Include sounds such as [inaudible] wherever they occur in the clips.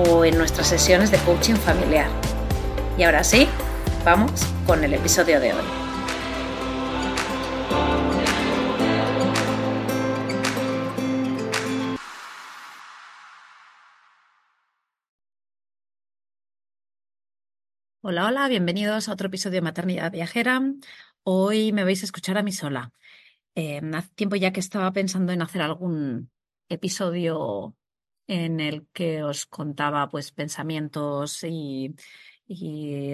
en nuestras sesiones de coaching familiar. Y ahora sí, vamos con el episodio de hoy. Hola, hola, bienvenidos a otro episodio de Maternidad Viajera. Hoy me vais a escuchar a mí sola. Eh, hace tiempo ya que estaba pensando en hacer algún episodio en el que os contaba pues pensamientos y,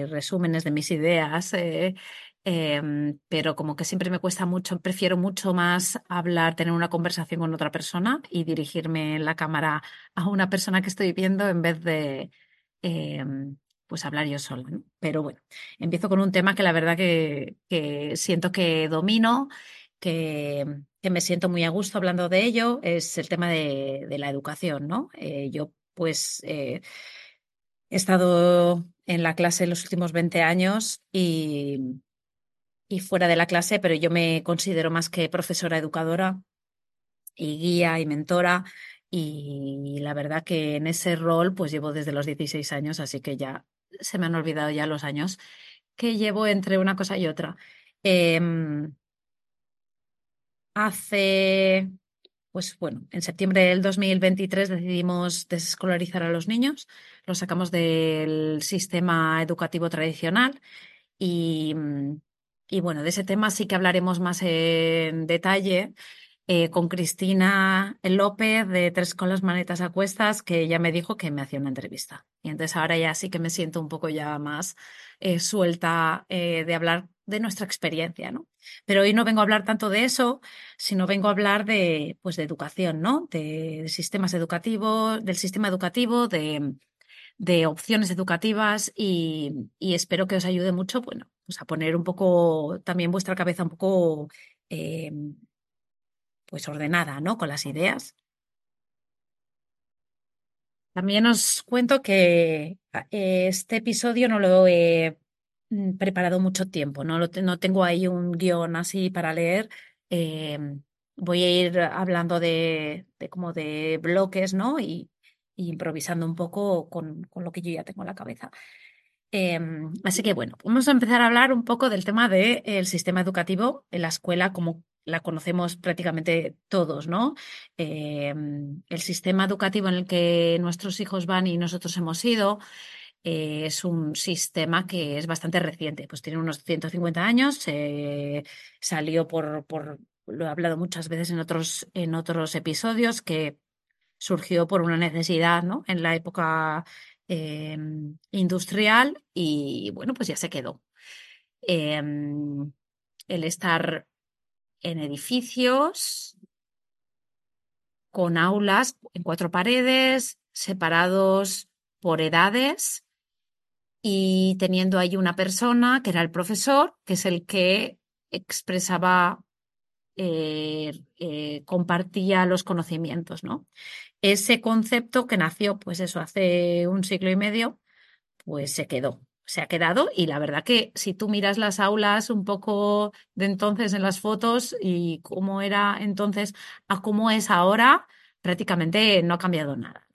resúmenes de mis ideas, eh, em, pero como que siempre me cuesta mucho, prefiero mucho más hablar, tener una conversación con otra persona y dirigirme en la cámara a una persona que estoy viendo en vez de em, pues hablar yo sola. Pero bueno, empiezo con un tema que la verdad que, que siento que domino, que, me siento muy a gusto hablando de ello es el tema de, la educación, ¿no? Eh, yo, pues, eh, he estado en la clase los últimos 20 años y, fuera de la clase, pero yo me considero más que profesora educadora y guía y mentora. Y la verdad que en ese rol, pues llevo desde los 16 años, así que ya se me han olvidado ya los años que llevo entre una cosa y otra. Em, Hace, pues bueno, en septiembre del 2023 decidimos desescolarizar a los niños, los sacamos del sistema educativo tradicional y, y bueno, de ese tema sí que hablaremos más en detalle eh, con Cristina López de Tres con las manetas a cuestas, que ella me dijo que me hacía una entrevista. Y entonces ahora ya sí que me siento un poco ya más eh, suelta eh, de hablar de nuestra experiencia, ¿no? Pero hoy no vengo a hablar tanto de eso, sino vengo a hablar de, pues, de educación, ¿no? De, sistemas educativos, del sistema educativo, de, de opciones educativas y, espero que os ayude mucho, bueno, pues a poner un poco también vuestra cabeza un poco eh, pues ordenada, ¿no? Con las ideas. También os cuento que este episodio no lo he preparado mucho tiempo, no, no tengo ahí un guion así para leer. Em, voy a ir hablando de, como de bloques, ¿no? Y, improvisando un poco con, con, lo que yo ya tengo en la cabeza. Em, así que bueno, vamos a empezar a hablar un poco del tema del sistema educativo en la escuela como la conocemos prácticamente todos, ¿no? Em, el sistema educativo en el que nuestros hijos van y nosotros hemos ido, eh, es un sistema que es bastante reciente, pues tiene unos 150 años, salió por, por, lo he hablado muchas veces en otros, en otros episodios, que surgió por una necesidad ¿no? en la época em, industrial y bueno, pues ya se quedó. Em, el estar en edificios con aulas en cuatro paredes, separados por edades, y teniendo ahí una persona que era el profesor, que es el que expresaba, eh, eh, compartía los conocimientos, ¿no? Ese concepto que nació, pues eso, hace un siglo y medio, pues se quedó, se ha quedado y la verdad que si tú miras las aulas un poco de entonces en las fotos y cómo era entonces a cómo es ahora, prácticamente no ha cambiado nada.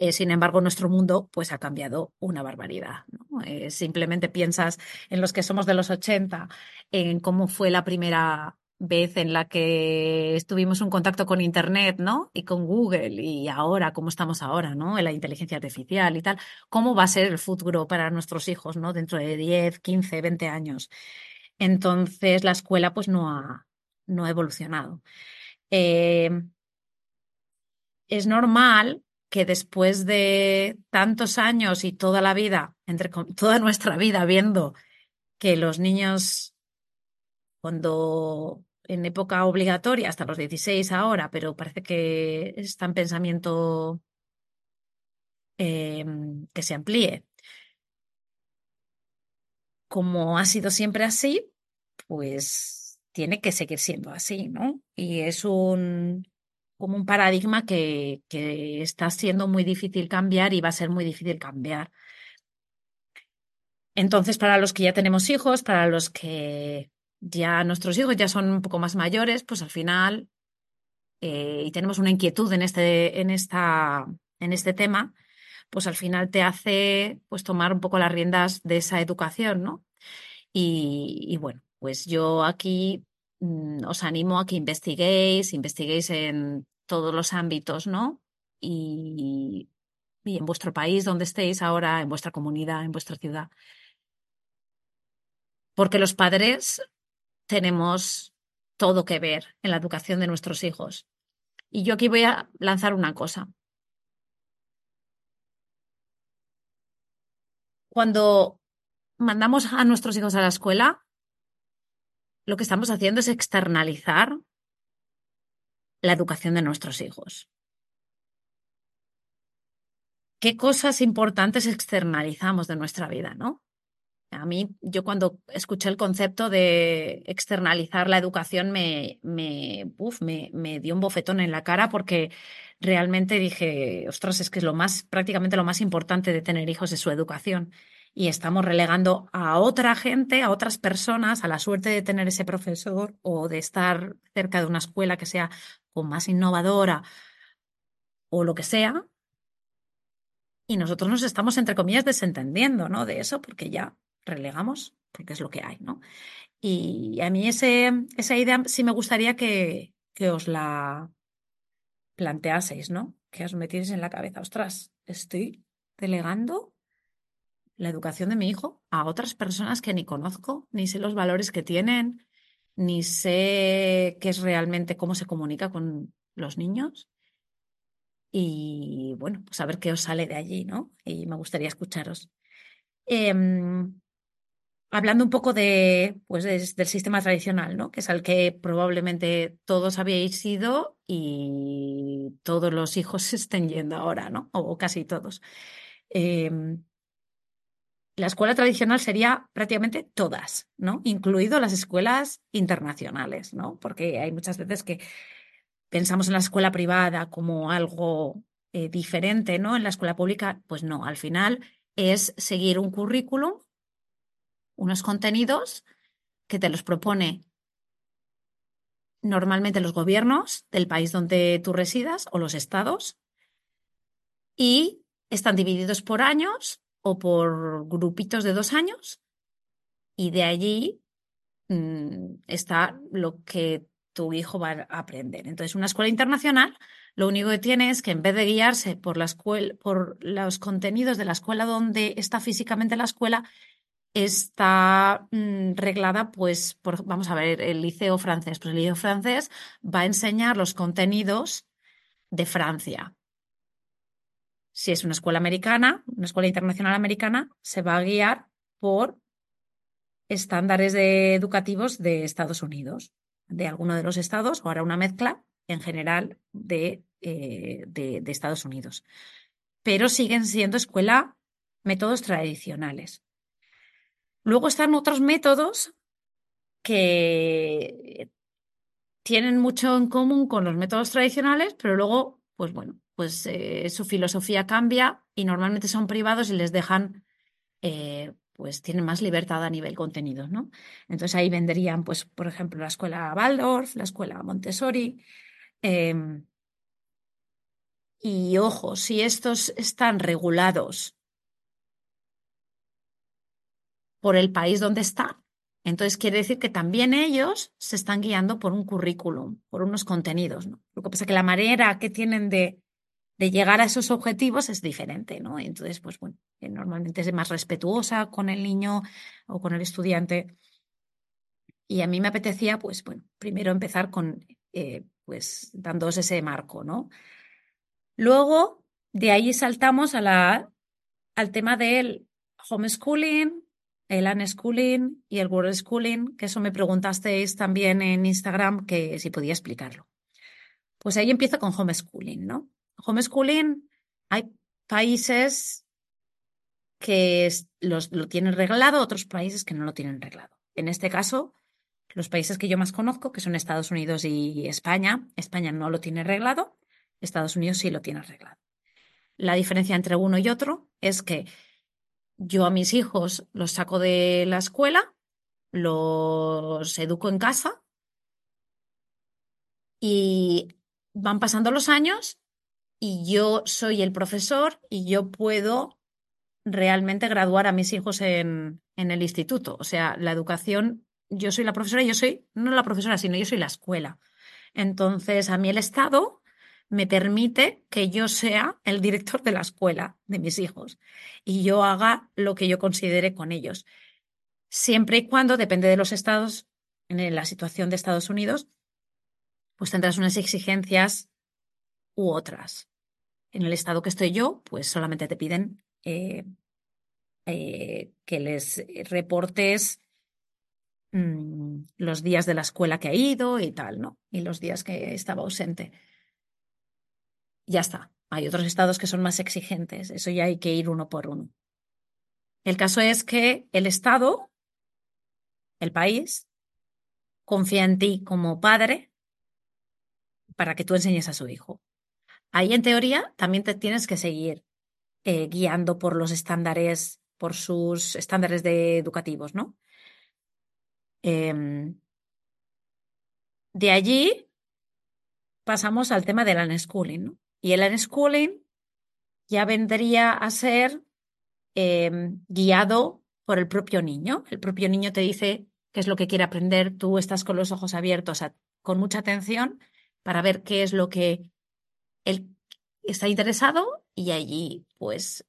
Eh, sin embargo, nuestro mundo pues ha cambiado una barbaridad. Eh, simplemente piensas en los que somos de los 80, en cómo fue la primera vez en la que estuvimos en contacto con Internet, ¿no? Y con Google y ahora, cómo estamos ahora, ¿no? En la inteligencia artificial y tal, ¿cómo va a ser el futuro para nuestros hijos, ¿no? Dentro de 10, 15, 20 años. Entonces, la escuela pues no ha, no ha evolucionado. Eh, es normal que después de tantos años y toda la vida, entre [laughs] toda nuestra vida viendo que los niños cuando en época obligatoria, hasta los 16 ahora, pero parece que está en pensamiento em, que se amplíe. Como ha sido siempre así, pues tiene que seguir siendo así, ¿no? Y es un como un paradigma que, que está siendo muy difícil cambiar y va a ser muy difícil cambiar. Entonces, para los que ya tenemos hijos, para los que ya nuestros hijos ya son un poco más mayores, pues al final, eh, y tenemos una inquietud en este, en, esta, en este tema, pues al final te hace pues tomar un poco las riendas de esa educación, ¿no? Y, bueno, pues yo aquí mm, os animo a que investiguéis, investiguéis en todos los ámbitos, ¿no? Y, y en vuestro país, donde estéis ahora, en vuestra comunidad, en vuestra ciudad. Porque los padres tenemos todo que ver en la educación de nuestros hijos. Y yo aquí voy a lanzar una cosa. Cuando mandamos a nuestros hijos a la escuela, lo que estamos haciendo es externalizar la educación de nuestros hijos. ¿Qué cosas importantes externalizamos de nuestra vida, no? A mí, yo cuando escuché el concepto de externalizar la educación, me, me, me, dio un bofetón en la cara porque realmente dije, ostras, es que es lo más, prácticamente lo más importante de tener hijos es su educación. Y estamos relegando a otra gente, a otras personas, a la suerte de tener ese profesor o de estar cerca de una escuela que sea más innovadora o lo que sea. Y nosotros nos estamos, entre comillas, desentendiendo, ¿no? De eso, porque ya relegamos porque es lo que hay, ¿no? Y a mí ese, esa idea sí me gustaría que, que os la planteaseis, ¿no? Que os metieseis en la cabeza, ostras, estoy delegando la educación de mi hijo a otras personas que ni conozco, ni sé los valores que tienen, ni sé qué es realmente cómo se comunica con los niños. Y bueno, pues a ver qué os sale de allí, ¿no? Y me gustaría escucharos. Em, hablando un poco de, pues, del sistema tradicional, ¿no? Que es al que probablemente todos habíais ido y todos los hijos [laughs] estén yendo ahora, ¿no? O casi todos. Em, la escuela tradicional sería prácticamente todas, ¿no? Incluido las escuelas internacionales, ¿no? Porque hay muchas veces que pensamos en la escuela privada como algo eh, diferente, ¿no? En la escuela pública, pues no, al final es seguir un currículum unos contenidos que te los propone normalmente los gobiernos del país donde tú residas o los estados y están divididos por años o por grupitos de dos años y de allí mm, está lo que tu hijo va a aprender. Entonces, una escuela internacional lo único que tiene es que en vez de guiarse por, la escuela, por los contenidos de la escuela donde está físicamente la escuela, está mm, reglada, pues, por, vamos a ver, el liceo francés. Pues el liceo francés va a enseñar los contenidos de Francia. Si es una escuela americana, una escuela internacional americana, se va a guiar por estándares educativos de Estados Unidos, de alguno de los estados, o ahora una mezcla en general de, eh, de Estados Unidos. Pero siguen siendo escuela métodos tradicionales. Luego están otros métodos que tienen mucho en común con los métodos tradicionales, pero luego, pues bueno, pues eh, su filosofía cambia y normalmente son privados y les dejan, eh, pues tienen más libertad a nivel contenido, ¿no? Entonces ahí vendrían, pues, por ejemplo, la escuela Waldorf, la escuela Montessori. Em, y ojo, si estos están regulados por el país donde está, Entonces quiere decir que también ellos se están guiando por un currículum, por unos contenidos. Lo que pasa es que la manera que tienen de, de llegar a esos objetivos es diferente, ¿no? Entonces, pues bueno, normalmente es más respetuosa con el niño o con el estudiante. Y a mí me apetecía, pues bueno, primero empezar con, eh, pues, dándoos ese marco, ¿no? Luego, de ahí saltamos a la, al tema del homeschooling, el unschooling y el world schooling, que eso me preguntasteis también en Instagram, que si podía explicarlo. Pues ahí empiezo con homeschooling, ¿no? Homeschooling, hay países que los, lo tienen reglado, otros países que no lo tienen reglado. En este caso, los países que yo más conozco, que son Estados Unidos y España, España no lo tiene reglado, Estados Unidos sí lo tiene reglado. La diferencia entre uno y otro es que yo a mis hijos los saco de la escuela, los educo en casa y van pasando los años y yo soy el profesor y yo puedo realmente graduar a mis hijos en, en el instituto. O sea, la educación, yo soy la profesora yo soy, no la profesora, sino yo soy la escuela. Entonces, a mí el Estado me permite que yo sea el director de la escuela de mis hijos y yo haga lo que yo considere con ellos. Siempre y cuando, depende de los estados, en la situación de Estados Unidos, pues tendrás unas exigencias u otras. En el estado que estoy yo, pues solamente te piden eh, eh, que les reportes mm, los días de la escuela que ha ido y tal, ¿no? Y los días que estaba ausente. Ya está. Hay otros estados que son más exigentes. Eso ya hay que ir uno por uno. El caso es que el Estado, el país, confía en ti como padre para que tú enseñes a su hijo. Ahí, en teoría, también te tienes que seguir eh, guiando por los estándares, por sus estándares de educativos, ¿no? Em, de allí pasamos al tema del unschooling, ¿no? Y el unschooling ya vendría a ser em, guiado por el propio niño. El propio niño te dice qué es lo que quiere aprender, tú estás con los ojos abiertos, con mucha atención, para ver qué es lo que él está interesado y allí, pues,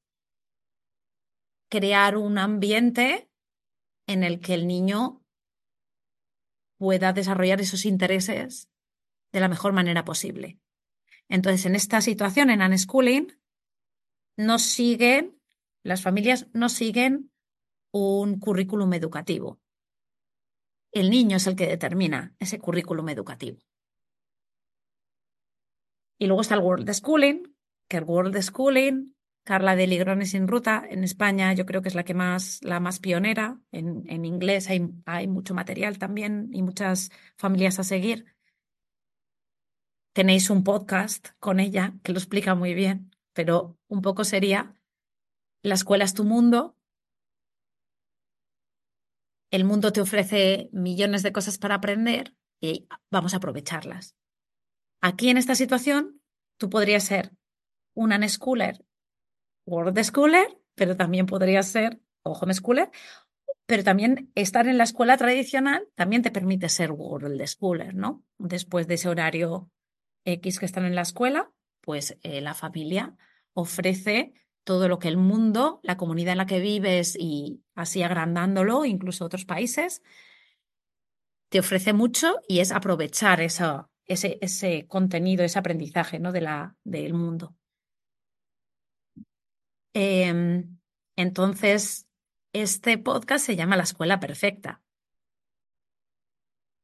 crear un ambiente en el que el niño pueda desarrollar esos intereses de la mejor manera posible. Entonces, en esta situación, en unschooling, no siguen, las familias no siguen un currículum educativo. El niño es el que determina ese currículum educativo. Y luego está el World Schooling, que el World Schooling, Carla de Ligrones sin Ruta, en España yo creo que es la que más, la más pionera. En, en inglés hay, hay mucho material también y muchas familias a seguir. Tenéis un podcast con ella que lo explica muy bien, pero un poco sería, la escuela es tu mundo, el mundo te ofrece millones de cosas para aprender y vamos a aprovecharlas. Aquí en esta situación, tú podrías ser un unschooler, world schooler, pero también podrías ser o homeschooler, pero también estar en la escuela tradicional también te permite ser world schooler, ¿no? Después de ese horario X que están en la escuela, pues eh, la familia ofrece todo lo que el mundo, la comunidad en la que vives y así agrandándolo, incluso otros países, te ofrece mucho y es aprovechar eso, ese, contenido, ese aprendizaje ¿no? de la, del mundo. Em, entonces, este podcast se llama La Escuela Perfecta.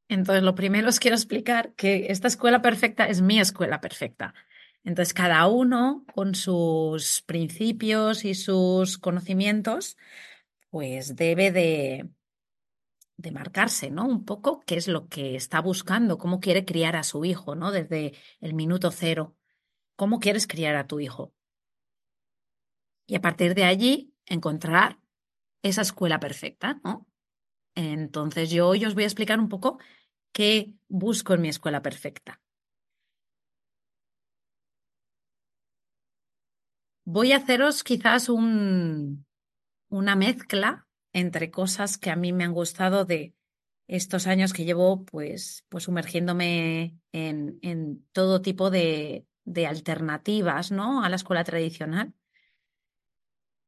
Entonces, lo primero os quiero explicar que esta escuela perfecta es mi escuela perfecta. Entonces, cada uno con sus principios y sus conocimientos, pues debe de, de marcarse, ¿no? Un poco qué es lo que está buscando, cómo quiere criar a su hijo, ¿no? Desde el minuto cero. ¿Cómo quieres criar a tu hijo? Y a partir de allí, encontrar esa escuela perfecta, ¿no? Entonces, yo hoy os voy a explicar un poco qué busco en mi escuela perfecta. Voy a haceros quizás un, una mezcla entre cosas que a mí me han gustado de estos años que llevo pues, pues sumergiéndome en, en todo tipo de, de alternativas ¿no? a la escuela tradicional.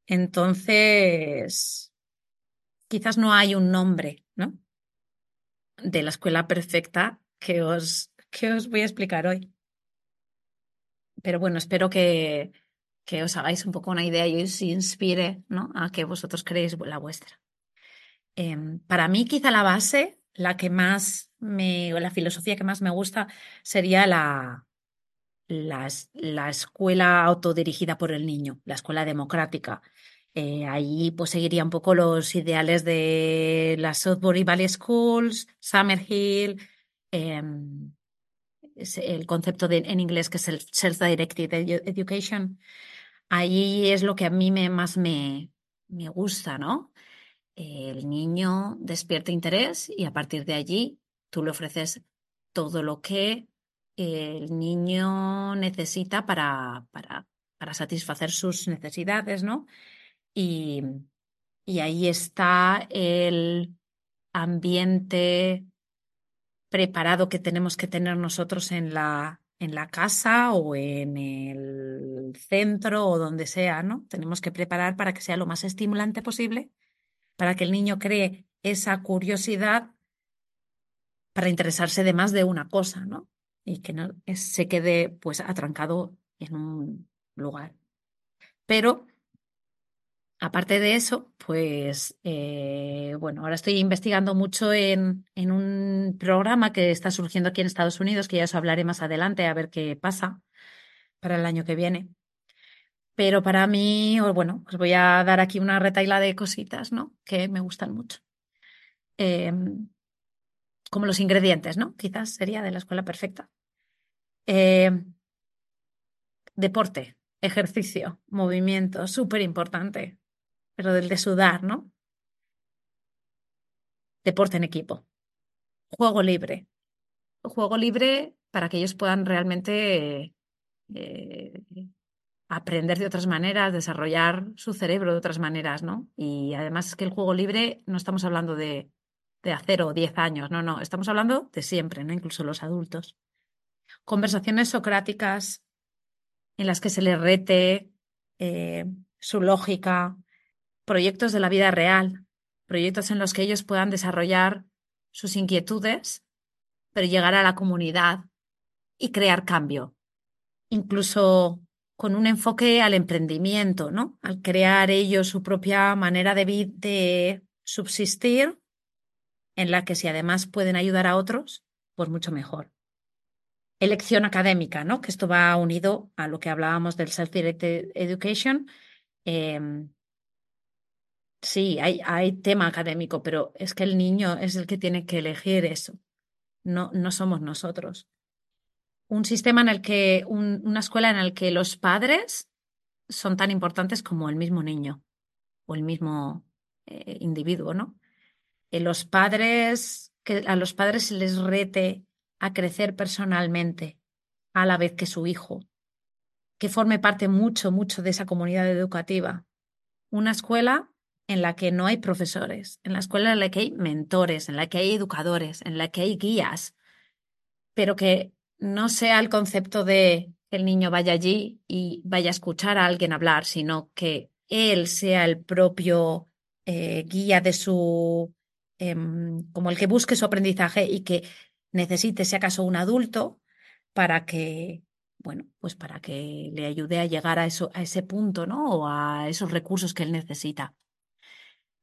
Entonces, quizás no hay un nombre ¿no? de la escuela perfecta que os, que os voy a explicar hoy. Pero bueno, espero que, que os hagáis un poco una idea y os inspire ¿no? a que vosotros creéis la vuestra. Em, para mí, quizá la base, la que más me, o la filosofía que más me gusta sería la, la, la escuela autodirigida por el niño, la escuela democrática. Eh, ahí pues seguiría un poco los ideales de las Southbury Valley Schools, Summerhill, eh, el concepto de, en inglés que es el Self-Directed Education. Ahí es lo que a mí me, más me, me gusta, ¿no? el niño despierta interés y a partir de allí tú le ofreces todo lo que el niño necesita para, para, para satisfacer sus necesidades, ¿no? Y, y ahí está el ambiente preparado que tenemos que tener nosotros en la, en la casa o en el centro o donde sea, ¿no? Tenemos que preparar para que sea lo más estimulante posible para que el niño cree esa curiosidad para interesarse de más de una cosa, ¿no? Y que no se quede pues atrancado en un lugar. Pero aparte de eso, pues eh, bueno, ahora estoy investigando mucho en, en, un programa que está surgiendo aquí en Estados Unidos, que ya os hablaré más adelante a ver qué pasa para el año que viene. Pero para mí, bueno, os voy a dar aquí una retaila de cositas, ¿no? Que me gustan mucho. Em, como los ingredientes, ¿no? Quizás sería de la escuela perfecta. Em, deporte, ejercicio, movimiento, súper importante. Pero del de sudar, ¿no? Deporte en equipo. Juego libre. Juego libre para que ellos puedan realmente eh, aprender de otras maneras, desarrollar su cerebro de otras maneras, ¿no? Y además es que el juego libre no estamos hablando de, de hacer o diez años, no, no, estamos hablando de siempre, ¿no? Incluso los adultos. Conversaciones socráticas en las que se les rete eh, su lógica, proyectos de la vida real, proyectos en los que ellos puedan desarrollar sus inquietudes, pero llegar a la comunidad y crear cambio. Incluso con un enfoque al emprendimiento, ¿no? Al crear ellos su propia manera de, de subsistir, en la que si además pueden ayudar a otros, pues mucho mejor. Elección académica, ¿no? Que esto va unido a lo que hablábamos del self-directed education. Em, sí, hay, hay tema académico, pero es que el niño es el que tiene que elegir eso. No, no somos nosotros un sistema en el que, una escuela en la que los padres son tan importantes como el mismo niño o el mismo eh, individuo, ¿no? Eh, los padres, que a los padres se les rete a crecer personalmente a la vez que su hijo, que forme parte mucho, mucho de esa comunidad educativa. Una escuela en la que no hay profesores, en la escuela en la que hay mentores, en la que hay educadores, en la que hay guías, pero que no sea el concepto de que el niño vaya allí y vaya a escuchar a alguien hablar, sino que él sea el propio eh, guía de su, em, como el que busque su aprendizaje y que necesite, si acaso, un adulto para que, bueno, pues para que le ayude a llegar a, eso, a ese punto, ¿no? O a esos recursos que él necesita.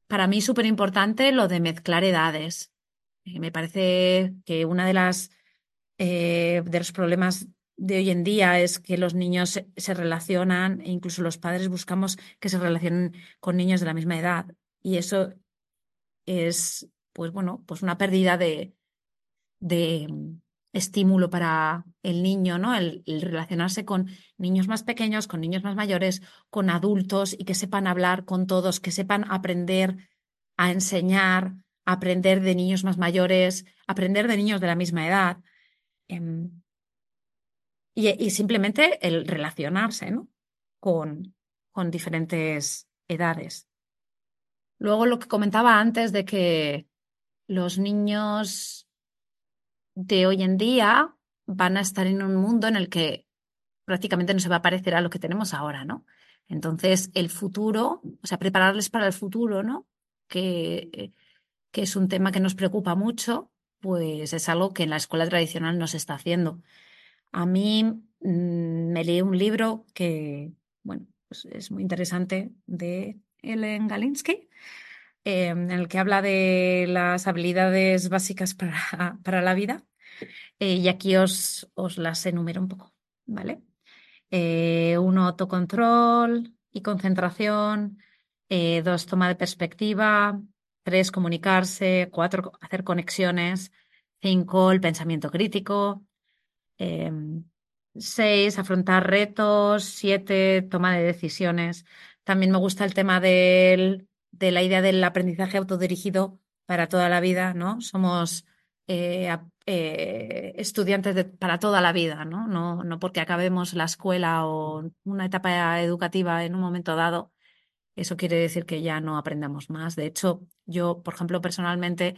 Para mí súper importante lo de mezclar edades. Eh, me parece que una de las eh, de los problemas de hoy en día es que los niños se, relacionan e incluso los padres buscamos que se relacionen con niños de la misma edad y eso es pues bueno pues una pérdida de, de estímulo para el niño no el, relacionarse con niños más pequeños con niños más mayores con adultos y que sepan hablar con todos que sepan aprender a enseñar aprender de niños más mayores aprender de niños de la misma edad Em, y, simplemente el relacionarse ¿no? con, con diferentes edades. Luego lo que comentaba antes de que los niños de hoy en día van a estar en un mundo en el que prácticamente no se va a parecer a lo que tenemos ahora, ¿no? Entonces, el futuro, o sea, prepararles para el futuro, ¿no? Que, que es un tema que nos preocupa mucho, pues es algo que en la escuela tradicional no se está haciendo. A mí mm, me leí un libro que, bueno, pues es muy interesante de Ellen Galinsky, eh, en el que habla de las habilidades básicas para, para la vida. Eh, y aquí os, las enumero un poco, ¿vale? Eh, uno, autocontrol y concentración. Eh, dos, toma de perspectiva. Tres, comunicarse. Cuatro, hacer conexiones. Cinco, el pensamiento crítico. Seis, afrontar retos. Siete, toma de decisiones. También me gusta el tema del, de la idea del aprendizaje autodirigido para toda la vida, ¿no? Somos eh, estudiantes para toda la vida, ¿no? ¿no? Porque acabemos la escuela o una etapa educativa en un momento dado, eso quiere decir que ya no aprendamos más. De hecho, yo, por ejemplo, personalmente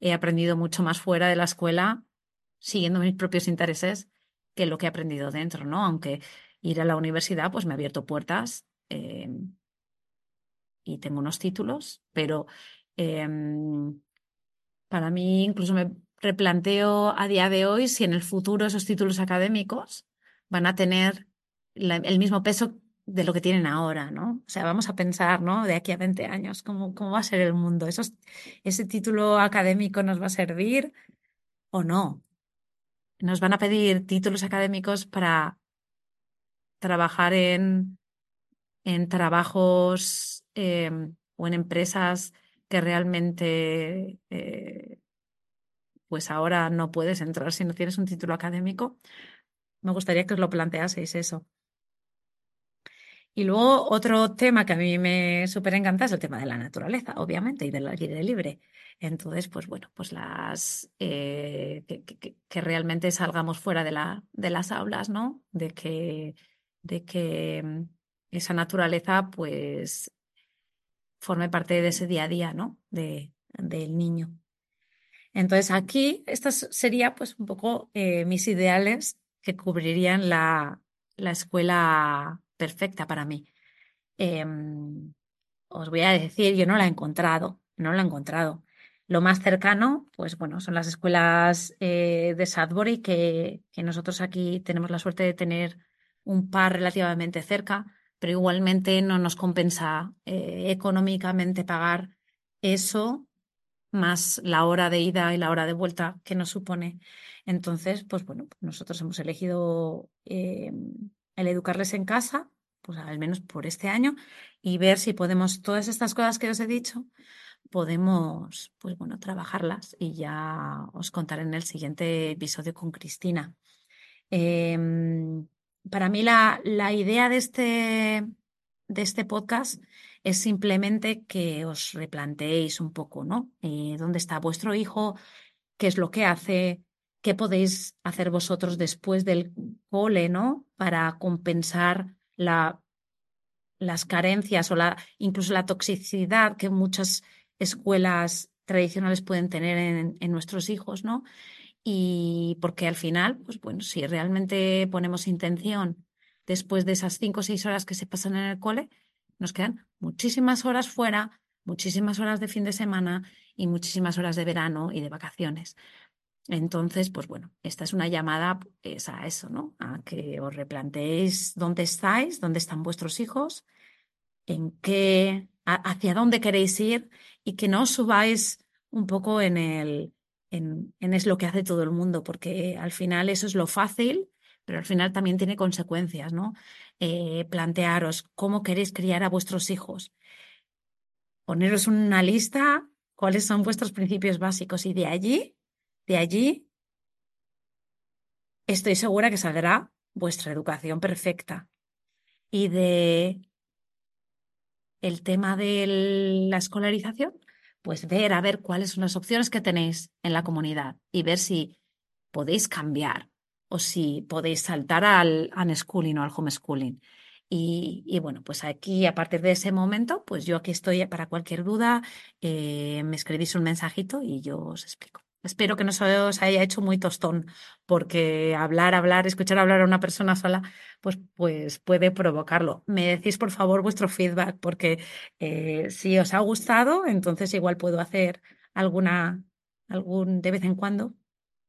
he aprendido mucho más fuera de la escuela, siguiendo mis propios intereses, que lo que he aprendido dentro, ¿no? Aunque ir a la universidad, pues me ha abierto puertas eh, y tengo unos títulos, pero em, para mí incluso me replanteo a día de hoy si en el futuro esos títulos académicos van a tener el mismo peso de lo que tienen ahora, ¿no? O sea, vamos a pensar, ¿no? De aquí a 20 años, ¿cómo, cómo va a ser el mundo? ¿Esos, ¿Ese título académico nos va a servir o no? Nos van a pedir títulos académicos para trabajar en, en trabajos em, o en empresas que realmente eh, pues ahora no puedes entrar si no tienes un título académico. Me gustaría que os lo planteaseis eso. Y luego otro tema que a mí me súper encanta es el tema de la naturaleza, obviamente, y del aire libre. Entonces, pues bueno, pues las eh, que, realmente salgamos fuera de, la, de las aulas, ¿no? De que, de que mm, esa naturaleza, pues, forme parte de ese día a día, ¿no? De, del niño. Entonces aquí, estas serían pues un poco eh, mis ideales que cubrirían la, la escuela perfecta para mí. Em, os voy a decir, yo no la he encontrado, no la he encontrado. Lo más cercano, pues bueno, son las escuelas eh, de Sudbury, que, nosotros aquí tenemos la suerte de tener un par relativamente cerca, pero igualmente no nos compensa eh, económicamente pagar eso más la hora de ida y la hora de vuelta que nos supone. Entonces, pues bueno, nosotros hemos elegido eh, el educarles en casa, pues al menos por este año, y ver si podemos, todas estas cosas que os he dicho, podemos, pues bueno, trabajarlas y ya os contaré en el siguiente episodio con Cristina. Em, para mí la, la idea de este, de este podcast es simplemente que os replanteéis un poco, ¿no? Eh, ¿Dónde está vuestro hijo? ¿Qué es lo que hace? ¿Qué podéis hacer vosotros después del cole, ¿no? Para compensar la, las carencias o incluso la toxicidad que muchas escuelas tradicionales pueden tener en, en nuestros hijos, ¿no? Y porque al final, pues bueno, si realmente ponemos intención después de esas cinco o seis horas que se pasan en el cole, nos quedan muchísimas horas fuera, muchísimas horas de fin de semana y muchísimas horas de verano y de vacaciones. Entonces, pues bueno, esta es una llamada es a eso, ¿no? A que os replanteéis dónde estáis, dónde están vuestros hijos, en qué, hacia dónde queréis ir y que no os subáis un poco en el, en, en es lo que hace todo el mundo, porque al final eso es lo fácil, pero al final también tiene consecuencias, ¿no? Eh, plantearos cómo queréis criar a vuestros hijos. Poneros una lista, cuáles son vuestros principios básicos y de allí, de allí, estoy segura que saldrá vuestra educación perfecta. Y de el tema de la escolarización, pues ver a ver cuáles son las opciones que tenéis en la comunidad y ver si podéis cambiar o si podéis saltar al unschooling o al homeschooling. Y, bueno, pues aquí, a partir de ese momento, pues yo aquí estoy para cualquier duda, eh, me escribís un mensajito y yo os explico. Espero que no se os haya hecho muy tostón, porque hablar, hablar, escuchar hablar a una persona sola, pues, pues puede provocarlo. Me decís, por favor, vuestro feedback, porque eh, si os ha gustado, entonces igual puedo hacer alguna, algún, de vez en cuando,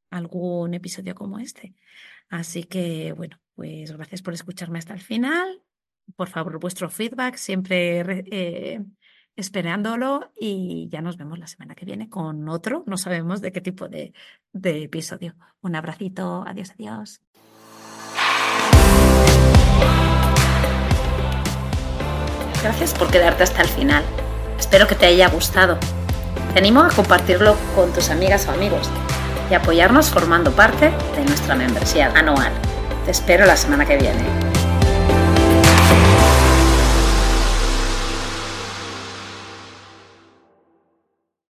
algún episodio como este. Así que, bueno, pues gracias por escucharme hasta el final. Por favor, vuestro feedback, siempre eh, esperándolo y ya nos vemos la semana que viene con otro, no sabemos de qué tipo de, de episodio. Un abracito, adiós, adiós. Gracias por quedarte hasta el final. Espero que te haya gustado. Te animo a compartirlo con tus amigas o amigos y apoyarnos formando parte de nuestra membresía anual. Te espero la semana que viene.